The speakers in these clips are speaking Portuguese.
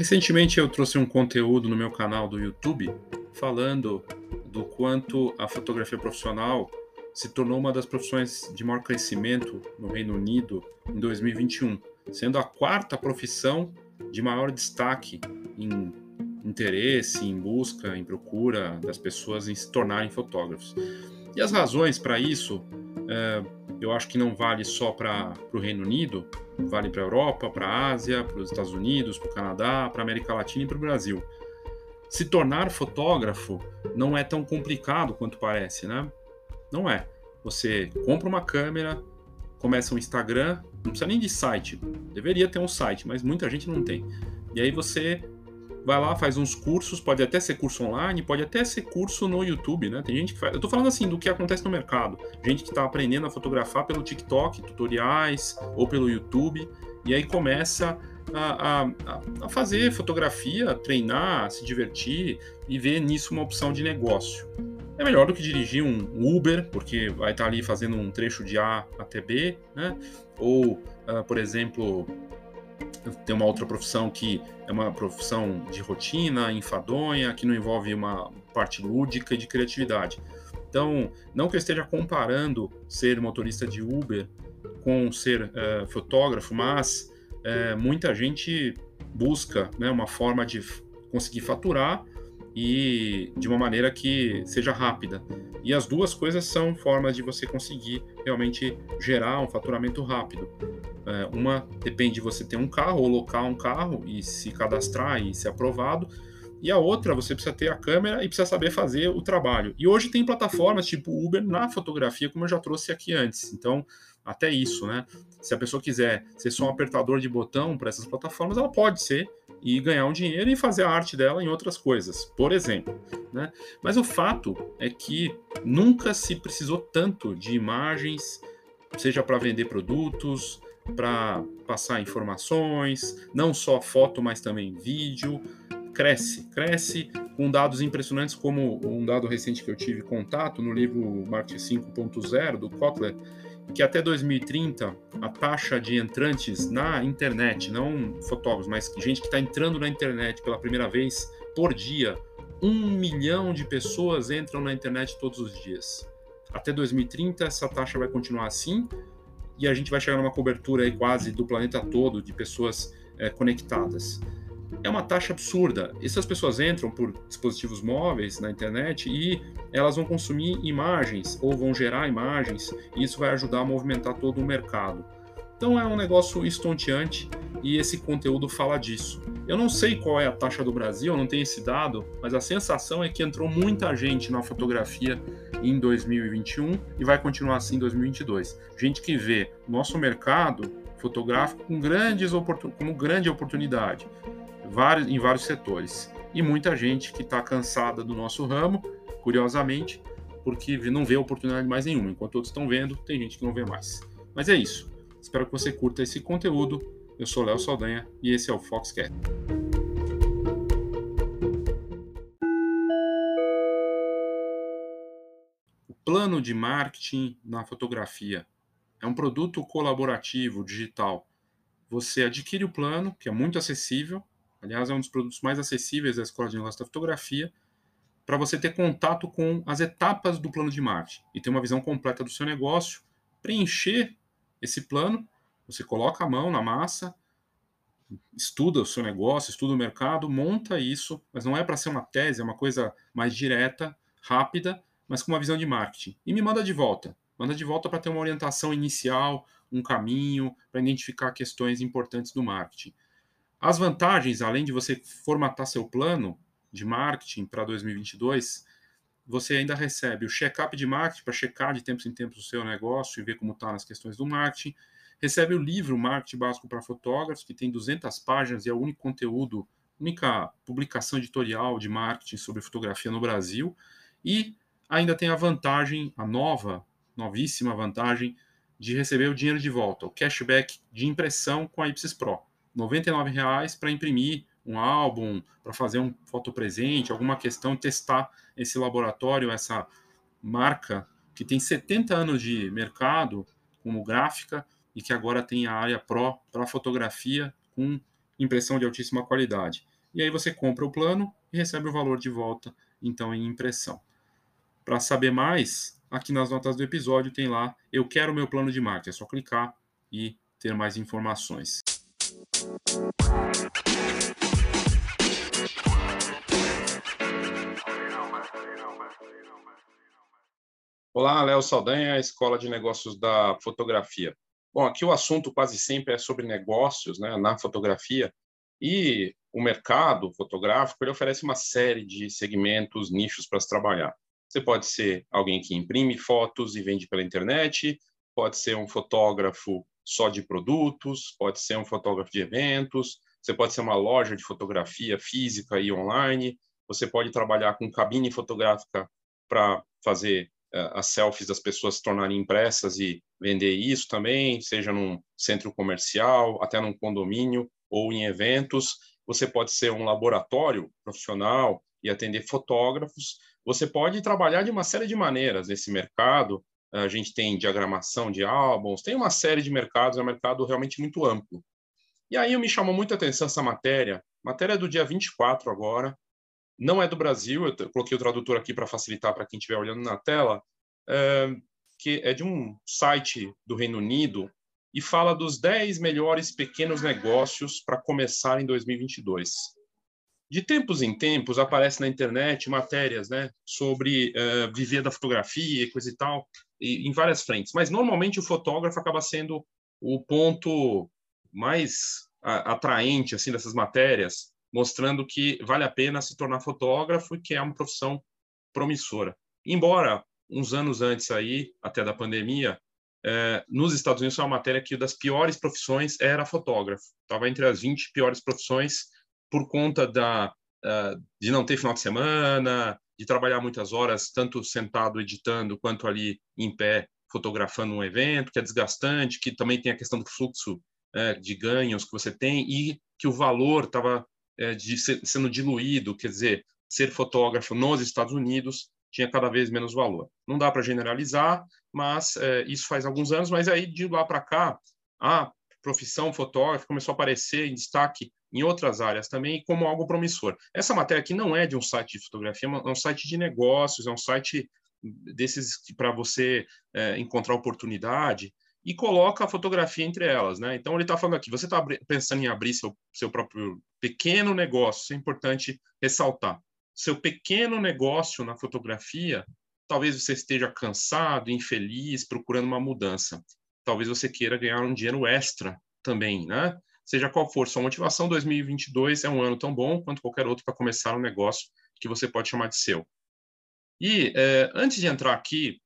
Recentemente eu trouxe um conteúdo no meu canal do YouTube falando do quanto a fotografia profissional se tornou uma das profissões de maior crescimento no Reino Unido em 2021, sendo a quarta profissão de maior destaque em interesse, em busca, em procura das pessoas em se tornarem fotógrafos. E as razões para isso, é, eu acho que não vale só para o Reino Unido, vale para a Europa, para a Ásia, para os Estados Unidos, para o Canadá, para a América Latina e para o Brasil. Se tornar fotógrafo não é tão complicado quanto parece, né? Não é. Você compra uma câmera, começa um Instagram, não precisa nem de site. Deveria ter um site, mas muita gente não tem. E aí você vai lá, faz uns cursos, pode até ser curso online, pode até ser curso no YouTube, né? Tem gente que faz. Eu tô falando assim do que acontece no mercado. Gente que tá aprendendo a fotografar pelo TikTok, tutoriais, ou pelo YouTube, e aí começa a, a, a fazer fotografia, treinar, se divertir e ver nisso uma opção de negócio. É melhor do que dirigir um Uber, porque vai estar tá ali fazendo um trecho de A até B, né? Ou, uh, por exemplo, tem uma outra profissão que é uma profissão de rotina, enfadonha, que não envolve uma parte lúdica e de criatividade. Então, não que eu esteja comparando ser motorista de Uber com ser é, fotógrafo, mas é, muita gente busca né, uma forma de conseguir faturar e de uma maneira que seja rápida. E as duas coisas são formas de você conseguir realmente gerar um faturamento rápido. É, uma depende de você ter um carro ou locar um carro e se cadastrar e ser aprovado. E a outra, você precisa ter a câmera e precisa saber fazer o trabalho. E hoje tem plataformas tipo Uber na fotografia, como eu já trouxe aqui antes. Então, até isso, né? Se a pessoa quiser ser só um apertador de botão para essas plataformas, ela pode ser e ganhar um dinheiro e fazer a arte dela em outras coisas, por exemplo. Né? Mas o fato é que nunca se precisou tanto de imagens, seja para vender produtos, para passar informações, não só foto, mas também vídeo. Cresce, cresce com dados impressionantes, como um dado recente que eu tive contato no livro Marketing 5.0 do Kotler, que até 2030 a taxa de entrantes na internet, não fotógrafos, mas gente que está entrando na internet pela primeira vez por dia, um milhão de pessoas entram na internet todos os dias. Até 2030 essa taxa vai continuar assim e a gente vai chegar numa cobertura aí quase do planeta todo de pessoas é, conectadas. É uma taxa absurda. Essas pessoas entram por dispositivos móveis na internet e elas vão consumir imagens ou vão gerar imagens, e isso vai ajudar a movimentar todo o mercado. Então é um negócio estonteante e esse conteúdo fala disso. Eu não sei qual é a taxa do Brasil, não tenho esse dado, mas a sensação é que entrou muita gente na fotografia em 2021 e vai continuar assim em 2022. Gente que vê nosso mercado fotográfico com grandes como grande oportunidade em vários setores. E muita gente que está cansada do nosso ramo, curiosamente, porque não vê oportunidade mais nenhuma. Enquanto outros estão vendo, tem gente que não vê mais. Mas é isso. Espero que você curta esse conteúdo. Eu sou Léo Saldanha e esse é o Foxcat. O plano de marketing na fotografia é um produto colaborativo digital. Você adquire o plano, que é muito acessível. Aliás, é um dos produtos mais acessíveis da Escola de Negócios da Fotografia, para você ter contato com as etapas do plano de marketing e ter uma visão completa do seu negócio, preencher esse plano, você coloca a mão na massa, estuda o seu negócio, estuda o mercado, monta isso, mas não é para ser uma tese, é uma coisa mais direta, rápida, mas com uma visão de marketing. E me manda de volta. Manda de volta para ter uma orientação inicial, um caminho, para identificar questões importantes do marketing. As vantagens, além de você formatar seu plano de marketing para 2022, você ainda recebe o check-up de marketing para checar de tempos em tempos o seu negócio e ver como está nas questões do marketing. Recebe o livro Marketing Básico para Fotógrafos, que tem 200 páginas e é o único conteúdo, única publicação editorial de marketing sobre fotografia no Brasil. E ainda tem a vantagem, a nova, novíssima vantagem, de receber o dinheiro de volta, o cashback de impressão com a Ipsis Pro. R$ 99,00 para imprimir um álbum, para fazer um fotopresente, alguma questão, testar esse laboratório, essa marca que tem 70 anos de mercado como gráfica e que agora tem a área Pro para fotografia com impressão de altíssima qualidade. e aí você compra o plano e recebe o valor de volta, então em impressão. Para saber mais, aqui nas notas do episódio tem lá Eu quero meu plano de marketing. É só clicar e ter mais informações. Olá, Léo Saldanha, Escola de Negócios da Fotografia. Bom, aqui o assunto quase sempre é sobre negócios né, na fotografia e o mercado fotográfico ele oferece uma série de segmentos, nichos para se trabalhar. Você pode ser alguém que imprime fotos e vende pela internet, pode ser um fotógrafo só de produtos, pode ser um fotógrafo de eventos, você pode ser uma loja de fotografia física e online, você pode trabalhar com cabine fotográfica para fazer uh, as selfies das pessoas se tornarem impressas e vender isso também, seja num centro comercial, até num condomínio ou em eventos. Você pode ser um laboratório profissional e atender fotógrafos. Você pode trabalhar de uma série de maneiras nesse mercado. A gente tem diagramação de álbuns, tem uma série de mercados, é um mercado realmente muito amplo. E aí me chamou muita atenção essa matéria, matéria do dia 24 agora, não é do Brasil, eu coloquei o tradutor aqui para facilitar para quem estiver olhando na tela, é, que é de um site do Reino Unido e fala dos 10 melhores pequenos negócios para começar em 2022. De tempos em tempos aparece na internet matérias né, sobre uh, viver da fotografia e coisa e tal, e, em várias frentes. Mas normalmente o fotógrafo acaba sendo o ponto mais atraente assim dessas matérias, mostrando que vale a pena se tornar fotógrafo e que é uma profissão promissora. Embora uns anos antes aí, até da pandemia, é, nos Estados Unidos foi uma matéria que das piores profissões era fotógrafo. Estava entre as 20 piores profissões por conta da, uh, de não ter final de semana, de trabalhar muitas horas, tanto sentado editando, quanto ali em pé fotografando um evento, que é desgastante, que também tem a questão do fluxo é, de ganhos que você tem e que o valor estava ser, sendo diluído, quer dizer, ser fotógrafo nos Estados Unidos tinha cada vez menos valor. Não dá para generalizar, mas é, isso faz alguns anos, mas aí de lá para cá, a profissão fotógrafo começou a aparecer em destaque em outras áreas também como algo promissor. Essa matéria aqui não é de um site de fotografia, é um site de negócios, é um site desses para você é, encontrar oportunidade e coloca a fotografia entre elas, né? Então ele está falando aqui, você está pensando em abrir seu, seu próprio pequeno negócio, isso é importante ressaltar. Seu pequeno negócio na fotografia, talvez você esteja cansado, infeliz, procurando uma mudança. Talvez você queira ganhar um dinheiro extra também, né? Seja qual for sua motivação, 2022 é um ano tão bom quanto qualquer outro para começar um negócio que você pode chamar de seu. E é, antes de entrar aqui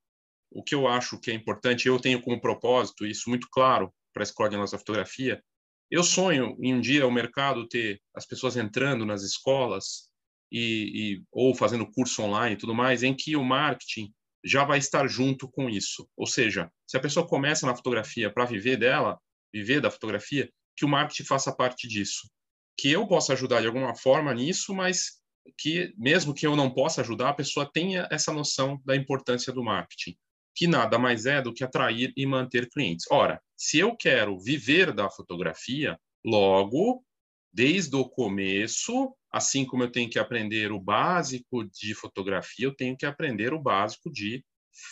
o que eu acho que é importante, eu tenho como propósito isso muito claro para a escola de nossa fotografia. Eu sonho em um dia o mercado ter as pessoas entrando nas escolas e, e ou fazendo curso online e tudo mais, em que o marketing já vai estar junto com isso. Ou seja, se a pessoa começa na fotografia para viver dela, viver da fotografia, que o marketing faça parte disso. Que eu possa ajudar de alguma forma nisso, mas que mesmo que eu não possa ajudar, a pessoa tenha essa noção da importância do marketing que nada mais é do que atrair e manter clientes. Ora, se eu quero viver da fotografia, logo, desde o começo, assim como eu tenho que aprender o básico de fotografia, eu tenho que aprender o básico de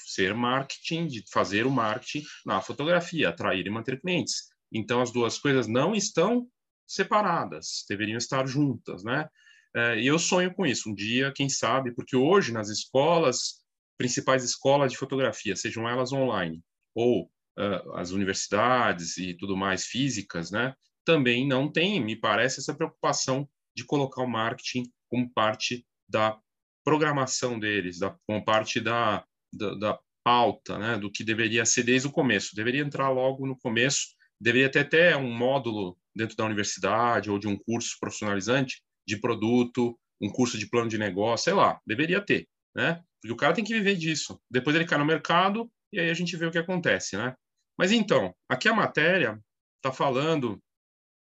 ser marketing, de fazer o marketing na fotografia, atrair e manter clientes. Então, as duas coisas não estão separadas, deveriam estar juntas, né? É, e eu sonho com isso, um dia, quem sabe, porque hoje nas escolas principais escolas de fotografia, sejam elas online ou uh, as universidades e tudo mais físicas, né, também não tem, me parece, essa preocupação de colocar o marketing como parte da programação deles, da, como parte da, da, da pauta, né, do que deveria ser desde o começo. Deveria entrar logo no começo, deveria ter até um módulo dentro da universidade ou de um curso profissionalizante de produto, um curso de plano de negócio, sei lá, deveria ter, né? Porque o cara tem que viver disso. Depois ele cai no mercado e aí a gente vê o que acontece, né? Mas então, aqui a matéria está falando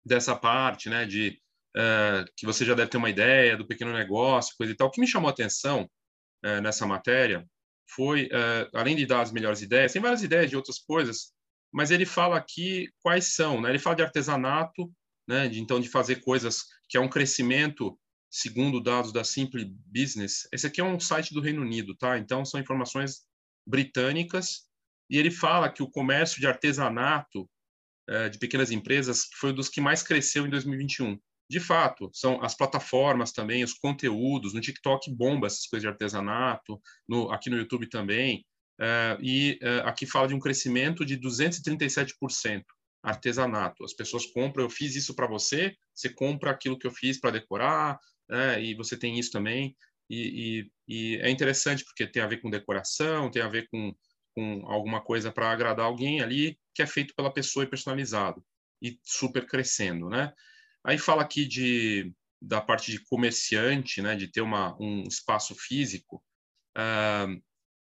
dessa parte, né, de uh, que você já deve ter uma ideia do pequeno negócio, coisa e tal. O que me chamou a atenção uh, nessa matéria foi, uh, além de dar as melhores ideias, tem várias ideias de outras coisas, mas ele fala aqui quais são, né? Ele fala de artesanato, né? De, então, de fazer coisas que é um crescimento, segundo dados da Simple Business. Esse aqui é um site do Reino Unido, tá? Então, são informações britânicas. E ele fala que o comércio de artesanato de pequenas empresas foi um dos que mais cresceu em 2021. De fato, são as plataformas também, os conteúdos. No TikTok bomba essas coisas de artesanato, no, aqui no YouTube também. É, e é, aqui fala de um crescimento de 237% artesanato. As pessoas compram, eu fiz isso para você, você compra aquilo que eu fiz para decorar, né, e você tem isso também. E, e, e, é interessante porque tem a ver com decoração, tem a ver com, com alguma coisa para agradar alguém ali, que é feito pela pessoa e personalizado, e super crescendo, né? Aí fala aqui de, da parte de comerciante, né, de ter uma, um espaço físico, uh,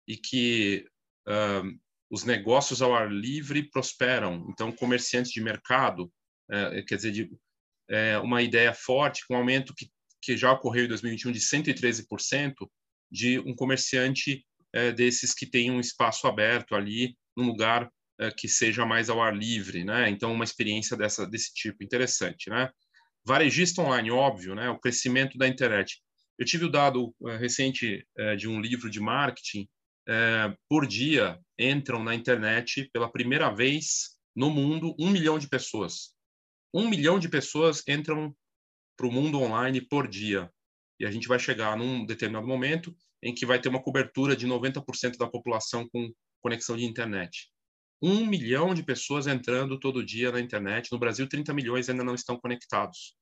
e que uh, os negócios ao ar livre prosperam. Então, comerciantes de mercado, é, quer dizer, de, é, uma ideia forte, com um aumento que, que já ocorreu em 2021 de 113%, de um comerciante é, desses que tem um espaço aberto ali, num lugar é, que seja mais ao ar livre, né? Então, uma experiência dessa, desse tipo, interessante, né? Varejista online, óbvio, né? O crescimento da internet. Eu tive o dado é, recente é, de um livro de marketing é, por dia entram na internet pela primeira vez no mundo um milhão de pessoas. Um milhão de pessoas entram para o mundo online por dia. E a gente vai chegar num determinado momento em que vai ter uma cobertura de 90% da população com conexão de internet. Um milhão de pessoas entrando todo dia na internet. No Brasil, 30 milhões ainda não estão conectados.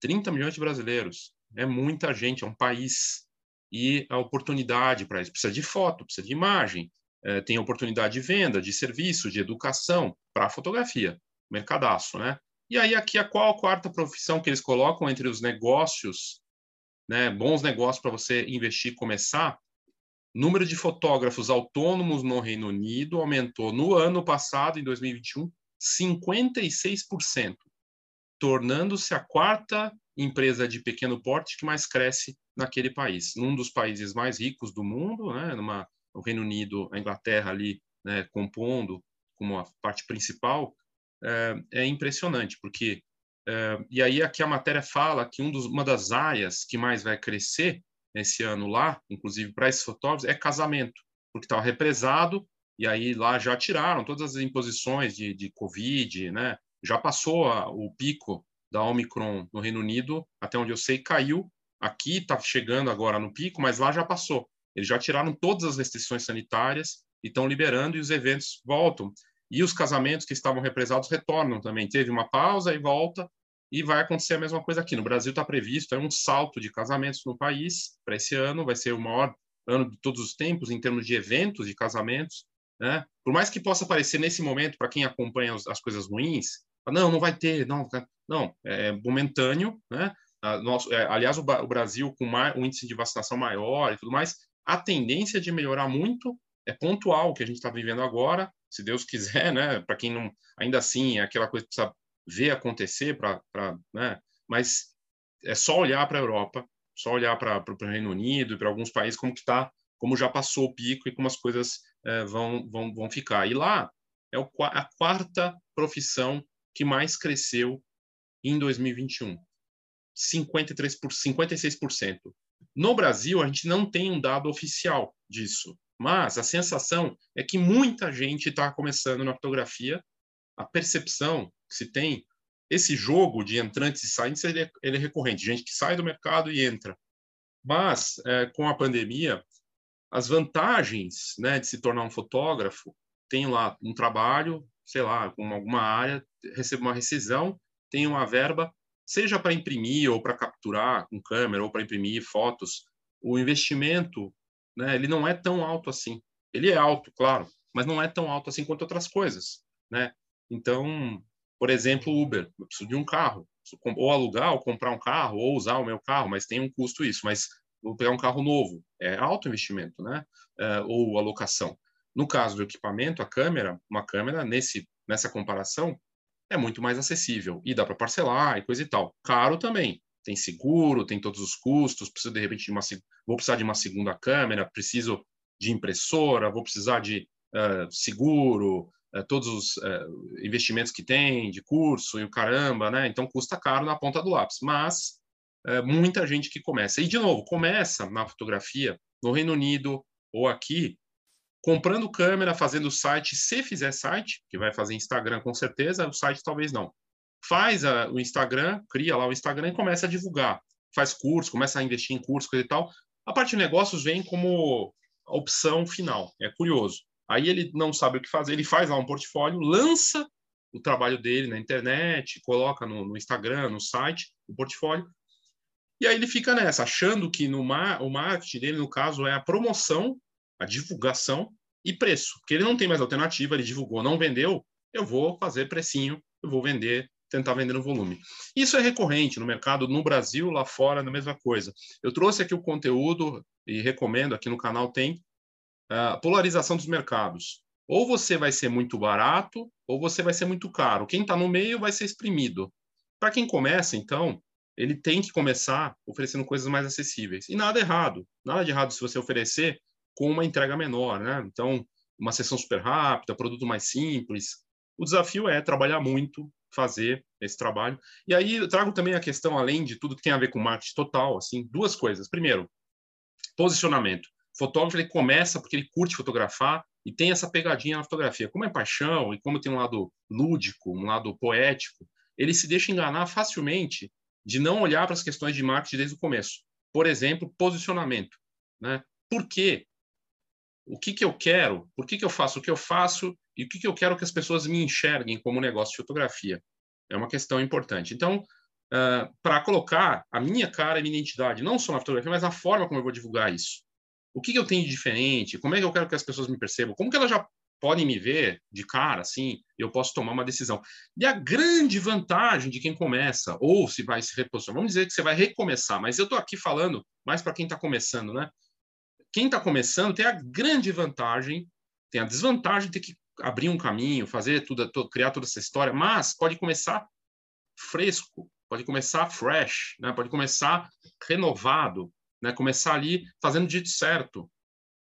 30 milhões de brasileiros. É muita gente, é um país e a oportunidade para isso. Precisa de foto, precisa de imagem, é, tem oportunidade de venda, de serviço, de educação para fotografia, mercadaço, né? E aí aqui a qual a quarta profissão que eles colocam entre os negócios, né, bons negócios para você investir e começar, número de fotógrafos autônomos no Reino Unido aumentou no ano passado, em 2021, 56%, tornando-se a quarta empresa de pequeno porte que mais cresce naquele país, num dos países mais ricos do mundo, né, numa, o Reino Unido, a Inglaterra ali né, compondo como a parte principal, é, é impressionante, porque é, e aí aqui a matéria fala que um dos, uma das áreas que mais vai crescer esse ano lá, inclusive para esses fotógrafos, é casamento, porque estava represado e aí lá já tiraram todas as imposições de, de Covid, né? Já passou a, o pico da Omicron no Reino Unido, até onde eu sei, caiu. Aqui está chegando agora no pico, mas lá já passou. Eles já tiraram todas as restrições sanitárias e estão liberando e os eventos voltam. E os casamentos que estavam represados retornam também. Teve uma pausa e volta, e vai acontecer a mesma coisa aqui. No Brasil está previsto é um salto de casamentos no país para esse ano, vai ser o maior ano de todos os tempos em termos de eventos de casamentos. Né? Por mais que possa parecer nesse momento, para quem acompanha as coisas ruins, não, não vai ter, não, não, é momentâneo, né? Nosso, é, aliás, o, o, Brasil com mais, um índice de vacinação maior e tudo mais, a tendência de melhorar muito é pontual, o que a gente está vivendo agora, se Deus quiser, né? Para quem não, ainda assim, é aquela coisa que precisa ver acontecer, para, né? Mas é só olhar para a Europa, só olhar para o Reino Unido e para alguns países como que está, como já passou o pico e como as coisas é, vão, vão, vão ficar. E lá é o, a quarta profissão que mais cresceu em 2021. 53 por 56%. No Brasil, a gente não tem um dado oficial disso, mas a sensação é que muita gente está começando na fotografia. A percepção que se tem, esse jogo de entrantes e saintes, ele é, ele é recorrente, gente que sai do mercado e entra. Mas, é, com a pandemia, as vantagens né, de se tornar um fotógrafo, tem lá um trabalho, sei lá, com alguma área, recebo uma rescisão, tenho uma verba, seja para imprimir ou para capturar com câmera ou para imprimir fotos, o investimento, né, ele não é tão alto assim. Ele é alto, claro, mas não é tão alto assim quanto outras coisas, né? Então, por exemplo, Uber, eu preciso de um carro, ou alugar, ou comprar um carro, ou usar o meu carro, mas tem um custo isso, mas vou pegar um carro novo, é alto investimento, né? É, ou alocação. No caso do equipamento, a câmera, uma câmera, nesse, nessa comparação, é muito mais acessível e dá para parcelar e coisa e tal. Caro também. Tem seguro, tem todos os custos, preciso de repente de uma vou precisar de uma segunda câmera, preciso de impressora, vou precisar de uh, seguro, é, todos os é, investimentos que tem de curso e o caramba, né? Então custa caro na ponta do lápis, mas muita gente que começa. E de novo, começa na fotografia no Reino Unido ou aqui comprando câmera, fazendo site, se fizer site, que vai fazer Instagram com certeza, o site talvez não. Faz a, o Instagram, cria lá o Instagram e começa a divulgar. Faz curso, começa a investir em curso, coisa e tal. A parte de negócios vem como opção final. É curioso. Aí ele não sabe o que fazer, ele faz lá um portfólio, lança o trabalho dele na internet, coloca no, no Instagram, no site, o portfólio, e aí ele fica nessa, achando que no mar, o marketing dele, no caso, é a promoção, a divulgação e preço. Porque ele não tem mais alternativa, ele divulgou, não vendeu, eu vou fazer precinho, eu vou vender, tentar vender no volume. Isso é recorrente no mercado, no Brasil, lá fora, na mesma coisa. Eu trouxe aqui o conteúdo e recomendo, aqui no canal tem, a polarização dos mercados. Ou você vai ser muito barato, ou você vai ser muito caro. Quem está no meio vai ser exprimido. Para quem começa, então, ele tem que começar oferecendo coisas mais acessíveis. E nada errado. Nada de errado se você oferecer com uma entrega menor, né? Então, uma sessão super rápida, produto mais simples. O desafio é trabalhar muito, fazer esse trabalho. E aí eu trago também a questão, além de tudo que tem a ver com marketing total, assim, duas coisas. Primeiro, posicionamento fotógrafo ele começa porque ele curte fotografar e tem essa pegadinha na fotografia. Como é paixão e como tem um lado lúdico, um lado poético, ele se deixa enganar facilmente de não olhar para as questões de marketing desde o começo. Por exemplo, posicionamento. Né? Por quê? O que, que eu quero? Por que, que eu faço o que eu faço? E o que, que eu quero que as pessoas me enxerguem como negócio de fotografia? É uma questão importante. Então, uh, para colocar a minha cara e minha identidade, não só na fotografia, mas na forma como eu vou divulgar isso. O que, que eu tenho de diferente? Como é que eu quero que as pessoas me percebam? Como que elas já podem me ver de cara, assim, eu posso tomar uma decisão. E a grande vantagem de quem começa, ou se vai se reposicionar, vamos dizer que você vai recomeçar, mas eu estou aqui falando mais para quem está começando, né? Quem está começando tem a grande vantagem, tem a desvantagem de ter que abrir um caminho, fazer tudo, criar toda essa história, mas pode começar fresco, pode começar fresh, né? pode começar renovado, né? Começar ali fazendo o jeito certo,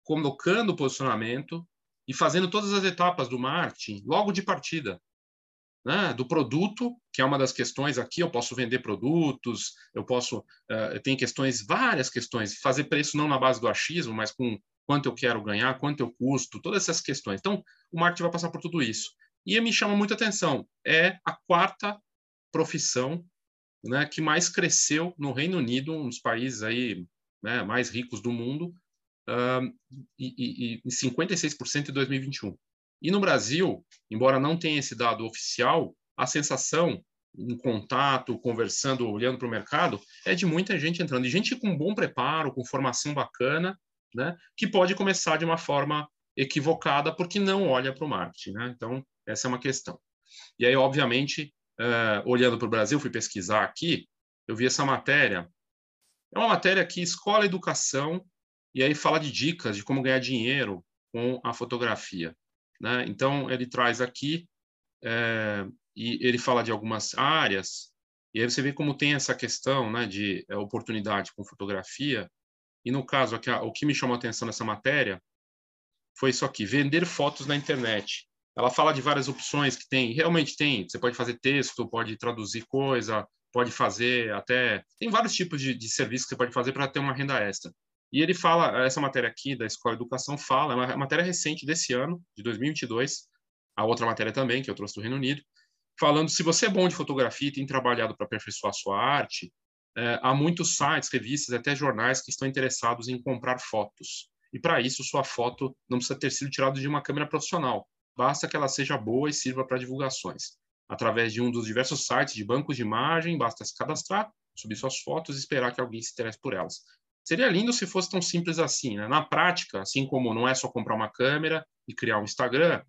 colocando o posicionamento e fazendo todas as etapas do marketing logo de partida. Né? Do produto, que é uma das questões aqui, eu posso vender produtos, eu posso, uh, questões, várias questões, fazer preço não na base do achismo, mas com quanto eu quero ganhar, quanto eu custo, todas essas questões. Então, o marketing vai passar por tudo isso. E me chama muita atenção, é a quarta profissão né, que mais cresceu no Reino Unido, um dos países aí né, mais ricos do mundo, e, e 56% em 2021. E no Brasil, embora não tenha esse dado oficial, a sensação em contato, conversando, olhando para o mercado, é de muita gente entrando. E gente com bom preparo, com formação bacana, né, que pode começar de uma forma equivocada porque não olha para o marketing. Né? Então, essa é uma questão. E aí, obviamente, uh, olhando para o Brasil, fui pesquisar aqui, eu vi essa matéria é uma matéria que escola educação e aí fala de dicas de como ganhar dinheiro com a fotografia. Né? Então, ele traz aqui é, e ele fala de algumas áreas, e aí você vê como tem essa questão né, de é, oportunidade com fotografia. E no caso, aqui, o que me chamou a atenção nessa matéria foi isso aqui: vender fotos na internet. Ela fala de várias opções que tem, realmente tem. Você pode fazer texto, pode traduzir coisa, pode fazer até. Tem vários tipos de, de serviço que você pode fazer para ter uma renda extra. E ele fala, essa matéria aqui da Escola Educação fala, é uma matéria recente desse ano, de 2022, a outra matéria também, que eu trouxe do Reino Unido, falando se você é bom de fotografia e tem trabalhado para aperfeiçoar sua arte, é, há muitos sites, revistas, até jornais que estão interessados em comprar fotos. E para isso, sua foto não precisa ter sido tirada de uma câmera profissional, basta que ela seja boa e sirva para divulgações através de um dos diversos sites de bancos de imagem, basta se cadastrar, subir suas fotos e esperar que alguém se interesse por elas. Seria lindo se fosse tão simples assim. Né? Na prática, assim como não é só comprar uma câmera e criar um Instagram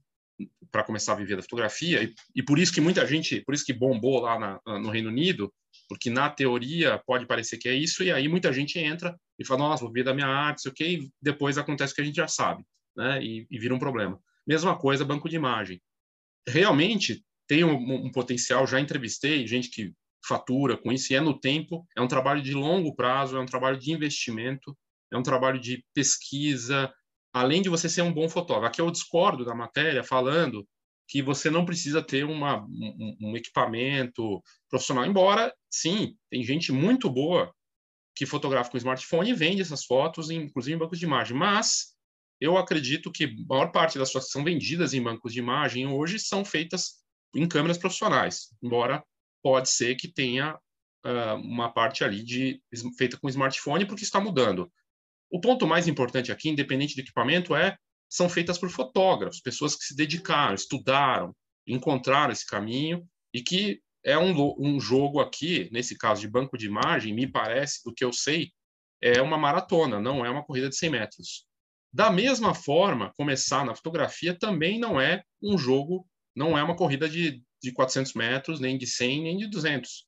para começar a viver da fotografia, e, e, por isso que muita gente, por isso que bombou lá na, no Reino Unido, porque na teoria pode parecer que é isso, e aí muita gente entra e fala, nossa, vou viver da minha arte, sei o e depois acontece o que a gente já sabe, né? e, e vira um problema. Mesma coisa, banco de imagem. Realmente, tem um, um, potencial, já entrevistei gente que fatura com isso, e é no tempo, é um trabalho de longo prazo, é um trabalho de investimento, é um trabalho de pesquisa, além de você ser um bom fotógrafo. Aqui eu discordo da matéria falando que você não precisa ter uma, um, um equipamento profissional. Embora, sim, tem gente muito boa que fotografa com smartphone e vende essas fotos, inclusive em bancos de imagem. Mas eu acredito que a maior parte das fotos que são vendidas em bancos de imagem hoje são feitas em câmeras profissionais, embora pode ser que tenha uh, uma parte ali de feita com smartphone, porque está mudando. O ponto mais importante aqui, independente do equipamento, é são feitas por fotógrafos, pessoas que se dedicaram, estudaram, encontraram esse caminho e que é um, um jogo aqui, nesse caso de banco de imagem, me parece, do que eu sei, é uma maratona, não é uma corrida de 100 metros. Da mesma forma, começar na fotografia também não é um jogo, não é uma corrida de, de 400 metros, nem de 100, nem de 200.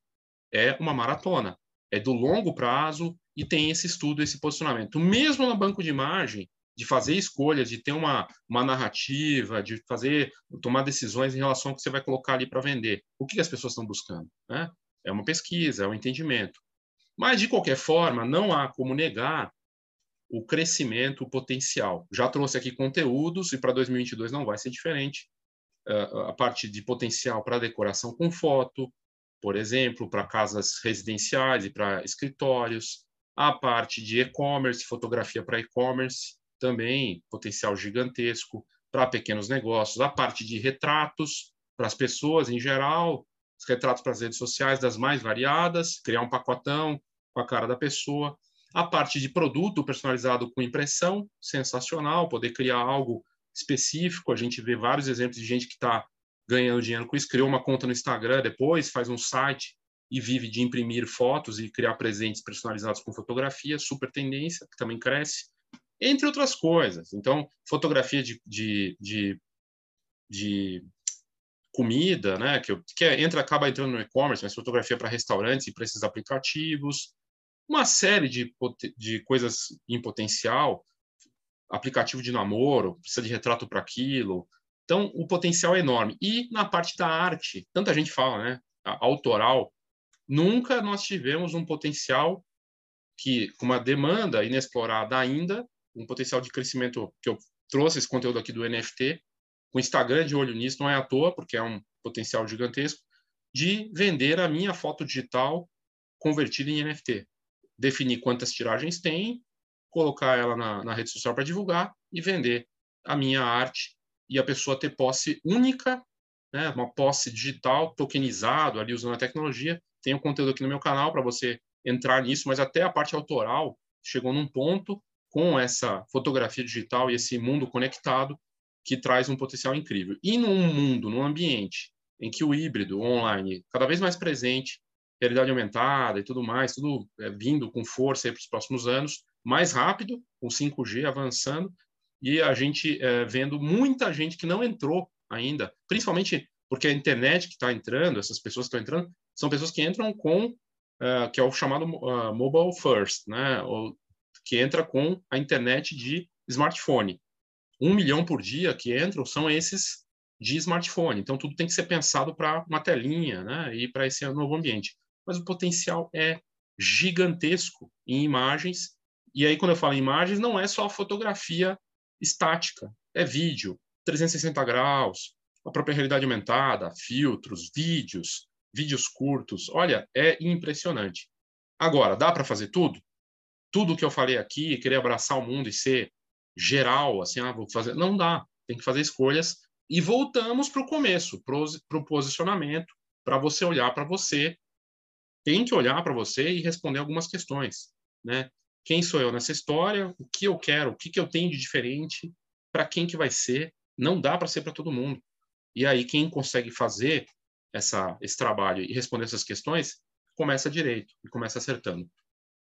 É uma maratona. É do longo prazo e tem esse estudo, esse posicionamento. Mesmo no banco de imagem, de fazer escolhas, de ter uma, uma narrativa, de fazer, tomar decisões em relação ao que você vai colocar ali para vender. O que as pessoas estão buscando? Né? É uma pesquisa, é um entendimento. Mas, de qualquer forma, não há como negar o crescimento potencial. Já trouxe aqui conteúdos e para 2022 não vai ser diferente. Uh, a parte de potencial para decoração com foto, por exemplo, para casas residenciais e para escritórios, a parte de e-commerce, fotografia para e-commerce, também potencial gigantesco para pequenos negócios, a parte de retratos para as pessoas em geral, os retratos para as redes sociais das mais variadas, criar um pacotão com a cara da pessoa, a parte de produto personalizado com impressão, sensacional, poder criar algo específico, a gente vê vários exemplos de gente que está ganhando dinheiro com isso, criou uma conta no Instagram, depois faz um site e vive de imprimir fotos e criar presentes personalizados com fotografia, super tendência, que também cresce entre outras coisas. Então, fotografia de, de, de, de comida, né, que, que é, entra, acaba entrando no e-commerce, mas fotografia para restaurantes e para esses aplicativos, uma série de, de coisas em potencial, aplicativo de namoro, precisa de retrato para aquilo. Então, o potencial é enorme. E na parte da arte, tanta gente fala, né, autoral, nunca nós tivemos um potencial que, com uma demanda inexplorada ainda, um potencial de crescimento que eu trouxe esse conteúdo aqui do NFT, o Instagram de olho nisso não é à toa, porque é um potencial gigantesco, de vender a minha foto digital convertida em NFT. Definir quantas tiragens tem, colocar ela na, na rede social para divulgar e vender a minha arte e a pessoa ter posse única, né, uma posse digital, tokenizado, ali usando a tecnologia. Tem um conteúdo aqui no meu canal para você entrar nisso, mas até a parte autoral chegou num ponto com essa fotografia digital e esse mundo conectado que traz um potencial incrível. E num mundo, num ambiente em que o híbrido online cada vez mais presente, realidade aumentada e tudo mais, tudo é, vindo com força para os próximos anos, mais rápido, com 5G avançando, e a gente é, vendo muita gente que não entrou ainda, principalmente porque a internet que está entrando, essas pessoas que estão entrando, são pessoas que entram com, uh, que é o chamado uh, mobile first, né? Ou que entra com a internet de smartphone. Um milhão por dia que entram são esses de smartphone. Então, tudo tem que ser pensado para uma telinha né, e para esse novo ambiente. Mas o potencial é gigantesco em imagens. E aí, quando eu falo em imagens, não é só fotografia estática, é vídeo, 360 graus, a própria realidade aumentada, filtros, vídeos, vídeos curtos. Olha, é impressionante. Agora, dá para fazer tudo? tudo que eu falei aqui, querer abraçar o mundo e ser geral, assim, ah, vou fazer. Não dá. Tem que fazer escolhas. E voltamos para o começo, para o posicionamento, para você olhar para você. Tem que olhar para você e responder algumas questões. Né? Quem sou eu nessa história? O que eu quero? O que, que eu tenho de diferente? Para quem que vai ser? Não dá para ser para todo mundo. E aí, quem consegue fazer essa, esse trabalho e responder essas questões, começa direito e começa acertando.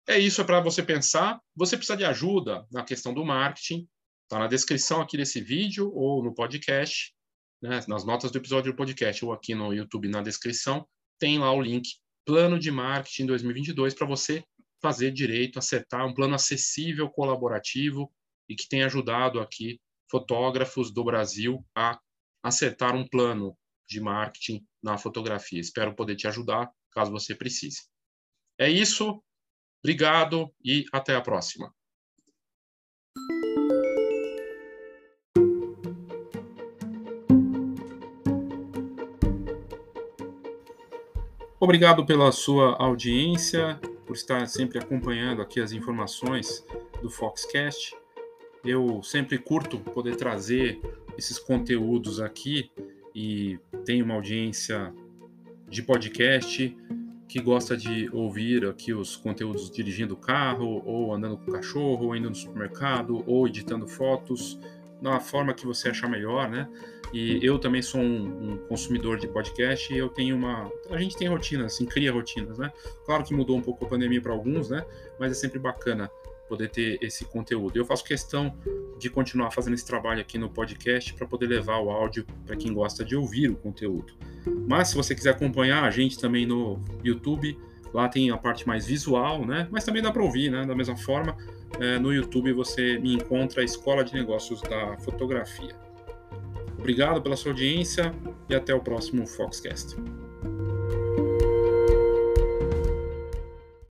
É isso, é para você pensar. Você precisa de ajuda na questão do marketing. Está na descrição aqui desse vídeo ou no podcast, né, nas notas do episódio do podcast ou aqui no YouTube na descrição, tem lá o link Plano de Marketing 2022 para você fazer direito, acertar um plano acessível, colaborativo e que tem ajudado aqui fotógrafos do Brasil a acertar um plano de marketing na fotografia. Espero poder te ajudar caso você precise. É isso. Obrigado e até a próxima. Obrigado pela sua audiência, por estar sempre acompanhando aqui as informações do Foxcast. Eu sempre curto poder trazer esses conteúdos aqui e tenho uma audiência de podcast que gosta de ouvir aqui os conteúdos dirigindo o carro, ou andando com o cachorro, ou indo no supermercado, ou editando fotos, na forma que você achar melhor, né? E eu também sou um, um, consumidor de podcast e eu tenho uma. A gente tem rotinas, assim, cria rotinas, né? Claro que mudou um pouco a pandemia para alguns, né? Mas é sempre bacana poder ter esse conteúdo. Eu faço questão de continuar fazendo esse trabalho aqui no podcast para poder levar o áudio para quem gosta de ouvir o conteúdo. Mas se você quiser acompanhar a gente também no YouTube, lá tem a parte mais visual, né? Mas também dá para ouvir, né? Da mesma forma, é, no YouTube você me encontra a Escola de Negócios da Fotografia. Obrigado pela sua audiência e até o próximo Foxcast.